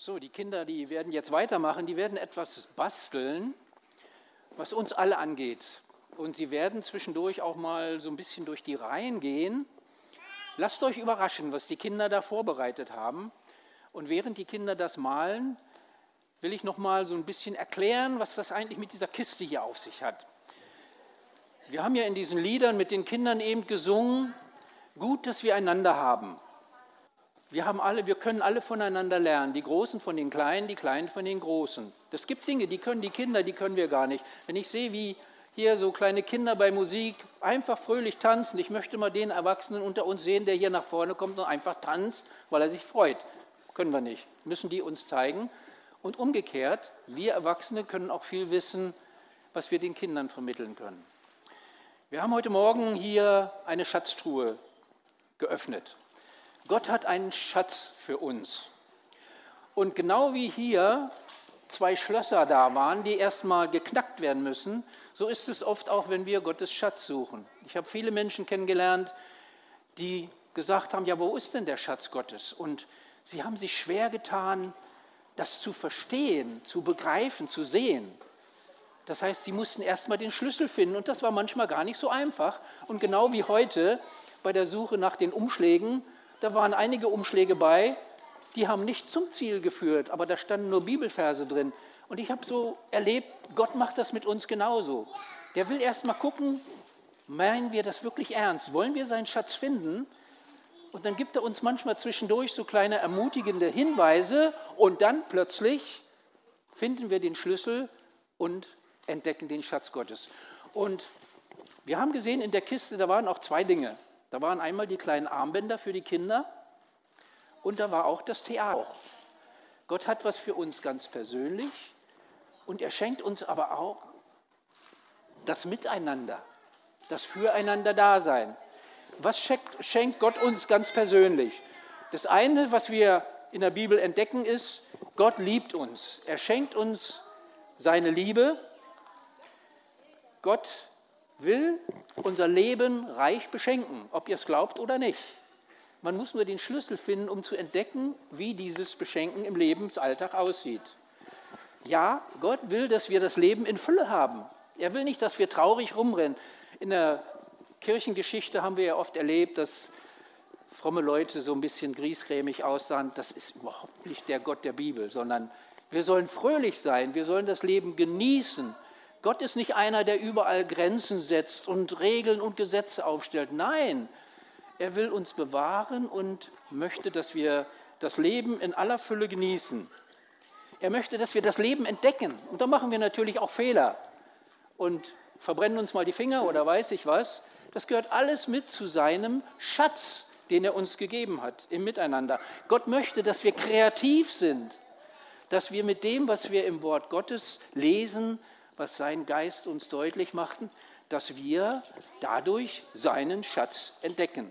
So, die Kinder, die werden jetzt weitermachen, die werden etwas basteln, was uns alle angeht. Und sie werden zwischendurch auch mal so ein bisschen durch die Reihen gehen. Lasst euch überraschen, was die Kinder da vorbereitet haben. Und während die Kinder das malen, will ich noch mal so ein bisschen erklären, was das eigentlich mit dieser Kiste hier auf sich hat. Wir haben ja in diesen Liedern mit den Kindern eben gesungen, gut, dass wir einander haben. Wir, haben alle, wir können alle voneinander lernen, die Großen von den Kleinen, die Kleinen von den Großen. Es gibt Dinge, die können die Kinder, die können wir gar nicht. Wenn ich sehe, wie hier so kleine Kinder bei Musik einfach fröhlich tanzen, ich möchte mal den Erwachsenen unter uns sehen, der hier nach vorne kommt und einfach tanzt, weil er sich freut. Können wir nicht, müssen die uns zeigen. Und umgekehrt, wir Erwachsene können auch viel wissen, was wir den Kindern vermitteln können. Wir haben heute Morgen hier eine Schatztruhe geöffnet. Gott hat einen Schatz für uns. Und genau wie hier zwei Schlösser da waren, die erstmal geknackt werden müssen, so ist es oft auch, wenn wir Gottes Schatz suchen. Ich habe viele Menschen kennengelernt, die gesagt haben, ja, wo ist denn der Schatz Gottes? Und sie haben sich schwer getan, das zu verstehen, zu begreifen, zu sehen. Das heißt, sie mussten erstmal den Schlüssel finden und das war manchmal gar nicht so einfach. Und genau wie heute bei der Suche nach den Umschlägen da waren einige Umschläge bei, die haben nicht zum Ziel geführt, aber da standen nur Bibelverse drin. Und ich habe so erlebt, Gott macht das mit uns genauso. Der will erst mal gucken, meinen wir das wirklich ernst? Wollen wir seinen Schatz finden? Und dann gibt er uns manchmal zwischendurch so kleine ermutigende Hinweise und dann plötzlich finden wir den Schlüssel und entdecken den Schatz Gottes. Und wir haben gesehen, in der Kiste, da waren auch zwei Dinge. Da waren einmal die kleinen Armbänder für die Kinder und da war auch das Theater. Gott hat was für uns ganz persönlich und er schenkt uns aber auch das Miteinander, das Füreinander-Dasein. Was schenkt, Gott uns ganz persönlich? Das eine, was wir in der Bibel entdecken, ist, Gott liebt uns. Er schenkt uns seine Liebe. Gott will unser Leben reich beschenken, ob ihr es glaubt oder nicht. Man muss nur den Schlüssel finden, um zu entdecken, wie dieses Beschenken im Lebensalltag aussieht. Ja, Gott will, dass wir das Leben in Fülle haben. Er will nicht, dass wir traurig rumrennen. In der Kirchengeschichte haben wir ja oft erlebt, dass fromme Leute so ein bisschen griesgrämig aussahen. Das ist überhaupt nicht der Gott der Bibel, sondern wir sollen fröhlich sein, wir sollen das Leben genießen Gott ist nicht einer, der überall Grenzen setzt und Regeln und Gesetze aufstellt. Nein, er will uns bewahren und möchte, dass wir das Leben in aller Fülle genießen. Er möchte, dass wir das Leben entdecken. Und da machen wir natürlich auch Fehler und verbrennen uns mal die Finger oder weiß ich was. Das gehört alles mit zu seinem Schatz, den er uns gegeben hat im Miteinander. Gott möchte, dass wir kreativ sind, dass wir mit dem, was wir im Wort Gottes lesen, was sein Geist uns deutlich machten, dass wir dadurch seinen Schatz entdecken.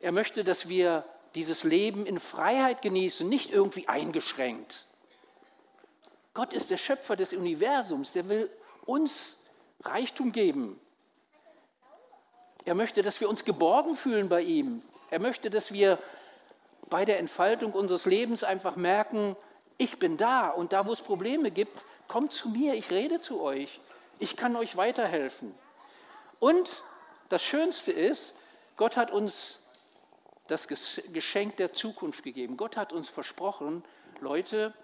Er möchte, dass wir dieses Leben in Freiheit genießen, nicht irgendwie eingeschränkt. Gott ist der Schöpfer des Universums, der will uns Reichtum geben. Er möchte, dass wir uns geborgen fühlen bei ihm. Er möchte, dass wir bei der Entfaltung unseres Lebens einfach merken, ich bin da und da, wo es Probleme gibt, kommt zu mir, ich rede zu euch, ich kann euch weiterhelfen. Und das Schönste ist, Gott hat uns das Geschenk der Zukunft gegeben. Gott hat uns versprochen, Leute,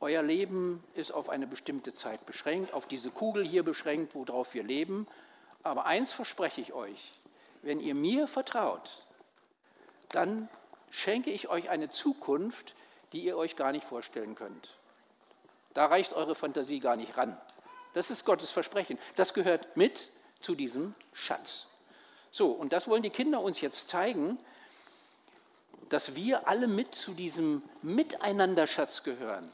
euer Leben ist auf eine bestimmte Zeit beschränkt, auf diese Kugel hier beschränkt, worauf wir leben. Aber eins verspreche ich euch, wenn ihr mir vertraut, dann schenke ich euch eine Zukunft, die ihr euch gar nicht vorstellen könnt. Da reicht eure Fantasie gar nicht ran. Das ist Gottes Versprechen. Das gehört mit zu diesem Schatz. So, und das wollen die Kinder uns jetzt zeigen, dass wir alle mit zu diesem Miteinanderschatz gehören,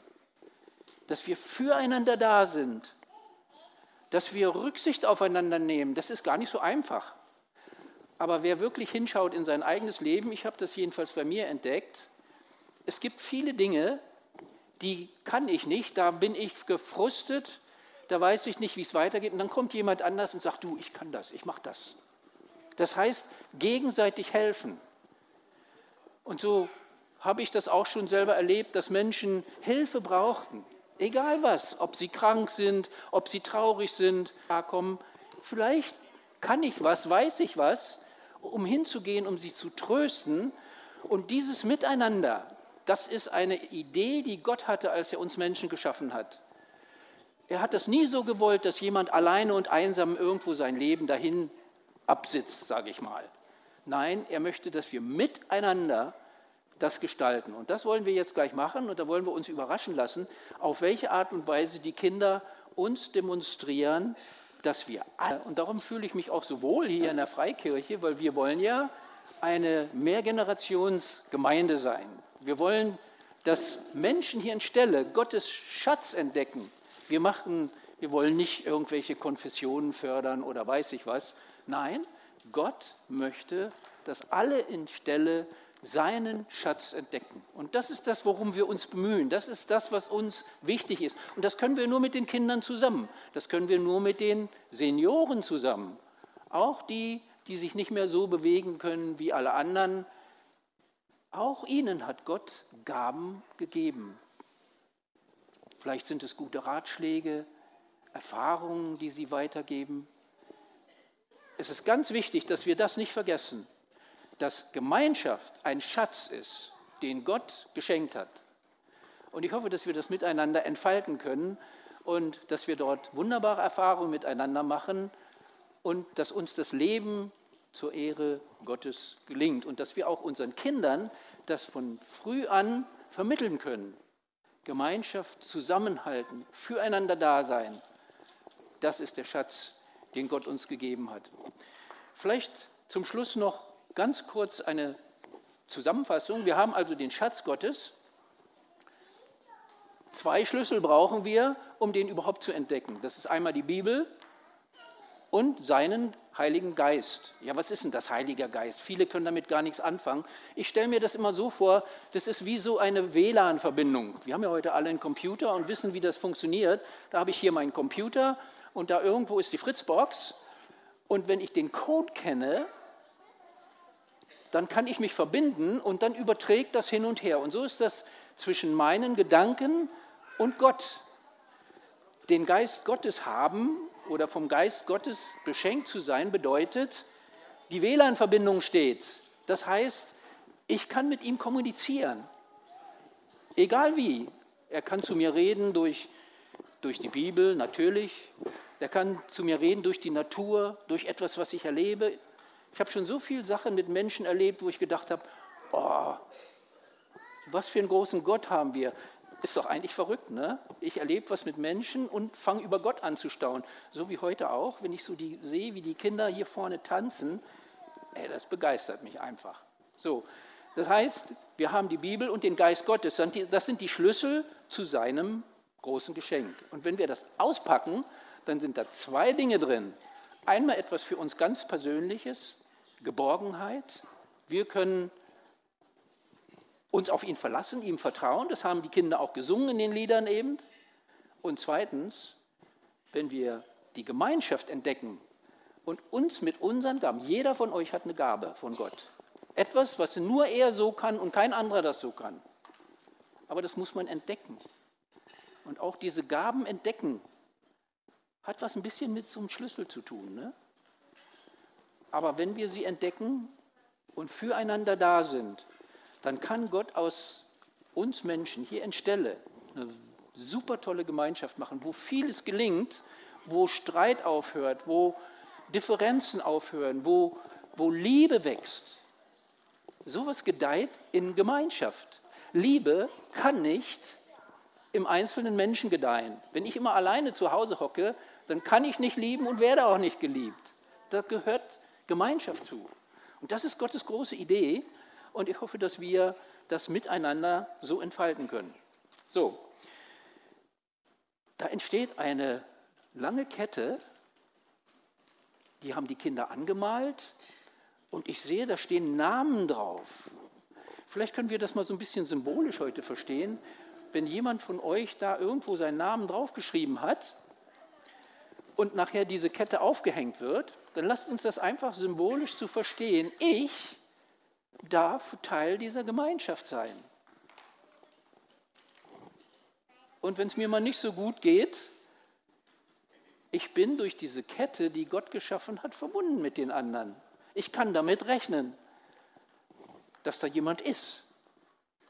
dass wir füreinander da sind, dass wir Rücksicht aufeinander nehmen. Das ist gar nicht so einfach. Aber wer wirklich hinschaut in sein eigenes Leben, ich habe das jedenfalls bei mir entdeckt, es gibt viele Dinge, die kann ich nicht, da bin ich gefrustet, da weiß ich nicht, wie es weitergeht. Und dann kommt jemand anders und sagt, du, ich kann das, ich mache das. Das heißt, gegenseitig helfen. Und so habe ich das auch schon selber erlebt, dass Menschen Hilfe brauchten. Egal was, ob sie krank sind, ob sie traurig sind, kommen. Vielleicht kann ich was, weiß ich was, um hinzugehen, um sie zu trösten. Und dieses Miteinander, das ist eine Idee, die Gott hatte, als er uns Menschen geschaffen hat. Er hat das nie so gewollt, dass jemand alleine und einsam irgendwo sein Leben dahin absitzt, sage ich mal. Nein, er möchte, dass wir miteinander das gestalten. Und das wollen wir jetzt gleich machen und da wollen wir uns überraschen lassen, auf welche Art und Weise die Kinder uns demonstrieren, dass wir alle, und darum fühle ich mich auch so wohl hier in der Freikirche, weil wir wollen ja eine Mehrgenerationsgemeinde sein. Wir wollen, dass Menschen hier in Stelle Gottes Schatz entdecken. Wir machen, wir wollen nicht irgendwelche Konfessionen fördern oder weiß ich was. Nein, Gott möchte, dass alle in Stelle seinen Schatz entdecken. Und das ist das, worum wir uns bemühen. Das ist das, was uns wichtig ist. Und das können wir nur mit den Kindern zusammen. Das können wir nur mit den Senioren zusammen. Auch die, die sich nicht mehr so bewegen können wie alle anderen. Auch ihnen hat Gott Gaben gegeben. Vielleicht sind es gute Ratschläge, Erfahrungen, die sie weitergeben. Es ist ganz wichtig, dass wir das nicht vergessen dass Gemeinschaft ein Schatz ist, den Gott geschenkt hat. Und ich hoffe, dass wir das miteinander entfalten können und dass wir dort wunderbare Erfahrungen miteinander machen und dass uns das Leben zur Ehre Gottes gelingt und dass wir auch unseren Kindern das von früh an vermitteln können. Gemeinschaft, Zusammenhalten, füreinander da sein. Das ist der Schatz, den Gott uns gegeben hat. Vielleicht zum Schluss noch Ganz kurz eine Zusammenfassung. Wir haben also den Schatz Gottes. Zwei Schlüssel brauchen wir, um den überhaupt zu entdecken. Das ist einmal die Bibel und seinen Heiligen Geist. Ja, was ist denn das Heiliger Geist? Viele können damit gar nichts anfangen. Ich stelle mir das immer so vor, das ist wie so eine WLAN-Verbindung. Wir haben ja heute alle einen Computer und wissen, wie das funktioniert. Da habe ich hier meinen Computer und da irgendwo ist die Fritzbox. Und wenn ich den Code kenne, dann kann ich mich verbinden und dann überträgt das hin und her. Und so ist das zwischen meinen Gedanken und Gott. Den Geist Gottes haben oder vom Geist Gottes beschenkt zu sein, bedeutet, die WLAN-Verbindung steht. Das heißt, ich kann mit ihm kommunizieren. Egal wie. Er kann zu mir reden durch, durch die Bibel, natürlich. Er kann zu mir reden durch die Natur, durch etwas, was ich erlebe. Ich habe schon so viele Sachen mit Menschen erlebt, wo ich gedacht habe, oh, was für einen großen Gott haben wir. Ist doch eigentlich verrückt, ne? Ich erlebe was mit Menschen und fange über Gott an zu staunen. So wie heute auch, wenn ich so die, sehe, wie die Kinder hier vorne tanzen, ey, das begeistert mich einfach. So, das heißt, wir haben die Bibel und den Geist Gottes. Das sind die Schlüssel zu seinem großen Geschenk. Und wenn wir das auspacken, dann sind da zwei Dinge drin. Einmal etwas für uns ganz Persönliches, Geborgenheit. Wir können uns auf ihn verlassen, ihm vertrauen. Das haben die Kinder auch gesungen in den Liedern eben. Und zweitens, wenn wir die Gemeinschaft entdecken und uns mit unseren Gaben, jeder von euch hat eine Gabe von Gott. Etwas, was nur er so kann und kein anderer das so kann. Aber das muss man entdecken. Und auch diese Gaben entdecken hat was ein bisschen mit so einem Schlüssel zu tun. Ne? Aber wenn wir sie entdecken und füreinander da sind, dann kann Gott aus uns Menschen hier in Stelle eine super tolle Gemeinschaft machen, wo vieles gelingt, wo Streit aufhört, wo Differenzen aufhören, wo, wo Liebe wächst. Sowas gedeiht in Gemeinschaft. Liebe kann nicht im einzelnen Menschen gedeihen. Wenn ich immer alleine zu Hause hocke, dann kann ich nicht lieben und werde auch nicht geliebt. Da gehört Gemeinschaft zu. Und das ist Gottes große Idee und ich hoffe, dass wir das miteinander so entfalten können. So, da entsteht eine lange Kette, die haben die Kinder angemalt und ich sehe, da stehen Namen drauf. Vielleicht können wir das mal so ein bisschen symbolisch heute verstehen. Wenn jemand von euch da irgendwo seinen Namen draufgeschrieben hat, und nachher diese Kette aufgehängt wird, dann lasst uns das einfach symbolisch zu verstehen. Ich darf Teil dieser Gemeinschaft sein. Und wenn es mir mal nicht so gut geht, ich bin durch diese Kette, die Gott geschaffen hat, verbunden mit den anderen. Ich kann damit rechnen, dass da jemand ist,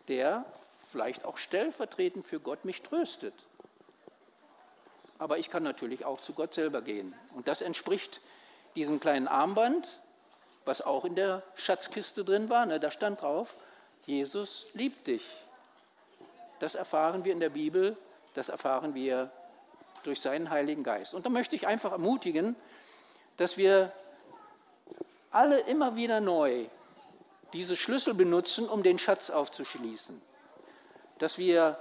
der vielleicht auch stellvertretend für Gott mich tröstet. Aber ich kann natürlich auch zu Gott selber gehen. Und das entspricht diesem kleinen Armband, was auch in der Schatzkiste drin war. Ne? Da stand drauf, Jesus liebt dich. Das erfahren wir in der Bibel, das erfahren wir durch seinen Heiligen Geist. Und da möchte ich einfach ermutigen, dass wir alle immer wieder neu diese Schlüssel benutzen, um den Schatz aufzuschließen. Dass wir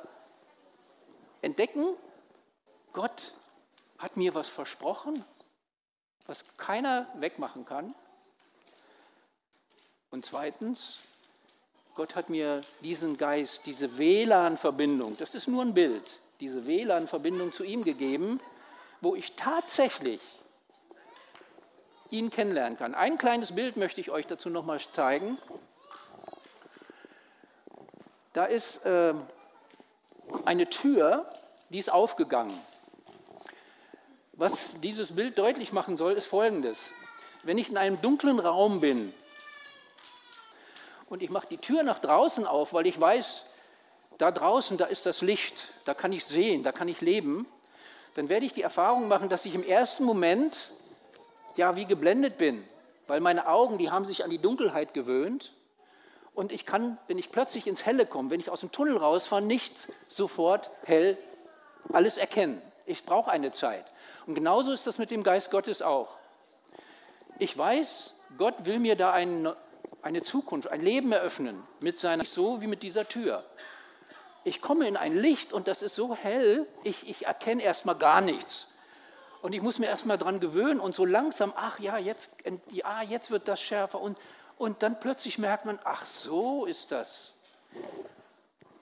entdecken, Gott hat mir was versprochen, was keiner wegmachen kann. Und zweitens, Gott hat mir diesen Geist, diese WLAN-Verbindung, das ist nur ein Bild, diese WLAN-Verbindung zu ihm gegeben, wo ich tatsächlich ihn kennenlernen kann. Ein kleines Bild möchte ich euch dazu nochmal zeigen. Da ist äh, eine Tür, die ist aufgegangen. Was dieses Bild deutlich machen soll, ist Folgendes. Wenn ich in einem dunklen Raum bin und ich mache die Tür nach draußen auf, weil ich weiß, da draußen, da ist das Licht, da kann ich sehen, da kann ich leben, dann werde ich die Erfahrung machen, dass ich im ersten Moment ja wie geblendet bin, weil meine Augen, die haben sich an die Dunkelheit gewöhnt und ich kann, wenn ich plötzlich ins Helle komme, wenn ich aus dem Tunnel rausfahre, nicht sofort hell alles erkennen. Ich brauche eine Zeit. Und genauso ist das mit dem Geist Gottes auch. Ich weiß, Gott will mir da ein, eine Zukunft, ein Leben eröffnen, mit seiner, so wie mit dieser Tür. Ich komme in ein Licht und das ist so hell, ich, ich erkenne erstmal gar nichts. Und ich muss mir erstmal dran gewöhnen und so langsam, ach ja, jetzt, ja, jetzt wird das schärfer. Und, und dann plötzlich merkt man, ach so ist das.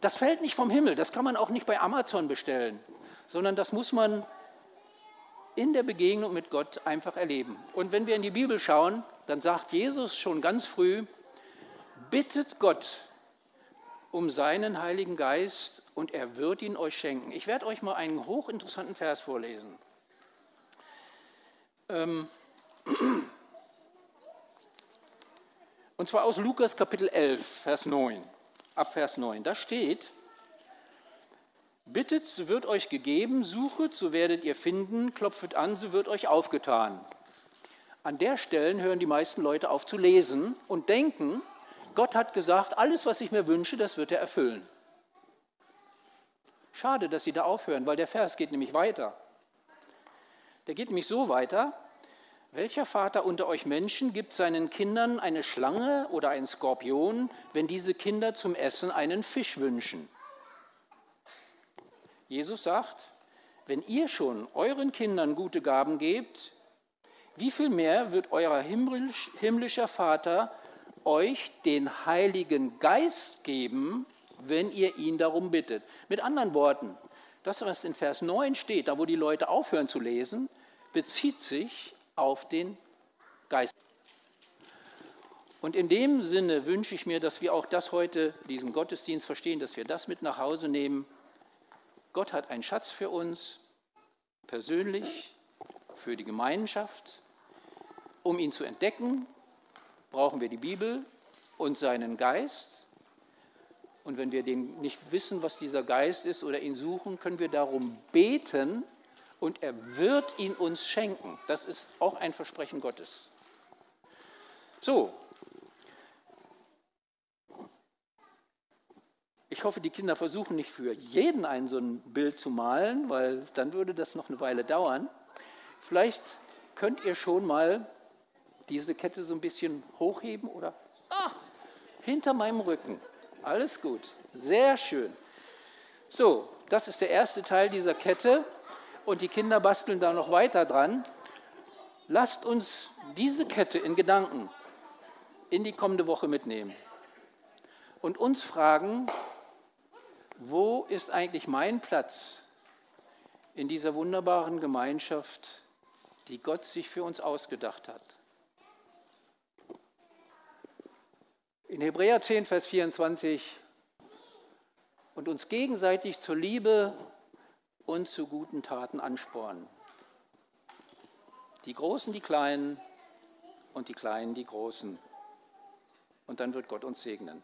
Das fällt nicht vom Himmel, das kann man auch nicht bei Amazon bestellen, sondern das muss man in der Begegnung mit Gott einfach erleben. Und wenn wir in die Bibel schauen, dann sagt Jesus schon ganz früh, bittet Gott um seinen Heiligen Geist und er wird ihn euch schenken. Ich werde euch mal einen hochinteressanten Vers vorlesen. Ähm, und zwar aus Lukas Kapitel 11, Vers 9, ab Vers 9. Da steht, Bittet, so wird euch gegeben, suchet, so werdet ihr finden, klopfet an, so wird euch aufgetan. An der Stelle hören die meisten Leute auf zu lesen und denken, Gott hat gesagt, alles, was ich mir wünsche, das wird er erfüllen. Schade, dass sie da aufhören, weil der Vers geht nämlich weiter. Der geht nämlich so weiter, welcher Vater unter euch Menschen gibt seinen Kindern eine Schlange oder einen Skorpion, wenn diese Kinder zum Essen einen Fisch wünschen? Jesus sagt, wenn ihr schon euren Kindern gute Gaben gebt, wie viel mehr wird euer himmlischer Vater euch den Heiligen Geist geben, wenn ihr ihn darum bittet? Mit anderen Worten, das, was in Vers 9 steht, da wo die Leute aufhören zu lesen, bezieht sich auf den Geist. Und in dem Sinne wünsche ich mir, dass wir auch das heute, diesen Gottesdienst verstehen, dass wir das mit nach Hause nehmen Gott hat einen Schatz für uns, persönlich, für die Gemeinschaft. Um ihn zu entdecken, brauchen wir die Bibel und seinen Geist. Und wenn wir den nicht wissen, was dieser Geist ist oder ihn suchen, können wir darum beten und er wird ihn uns schenken. Das ist auch ein Versprechen Gottes. So, Ich hoffe, die Kinder versuchen nicht für jeden ein so ein Bild zu malen, weil dann würde das noch eine Weile dauern. Vielleicht könnt ihr schon mal diese Kette so ein bisschen hochheben oder ah, hinter meinem Rücken. Alles gut, sehr schön. So, das ist der erste Teil dieser Kette und die Kinder basteln da noch weiter dran. Lasst uns diese Kette in Gedanken in die kommende Woche mitnehmen und uns fragen, ist eigentlich mein Platz in dieser wunderbaren Gemeinschaft, die Gott sich für uns ausgedacht hat? In Hebräer 10, Vers 24, und uns gegenseitig zur Liebe und zu guten Taten anspornen. Die Großen, die Kleinen und die Kleinen, die Großen. Und dann wird Gott uns segnen.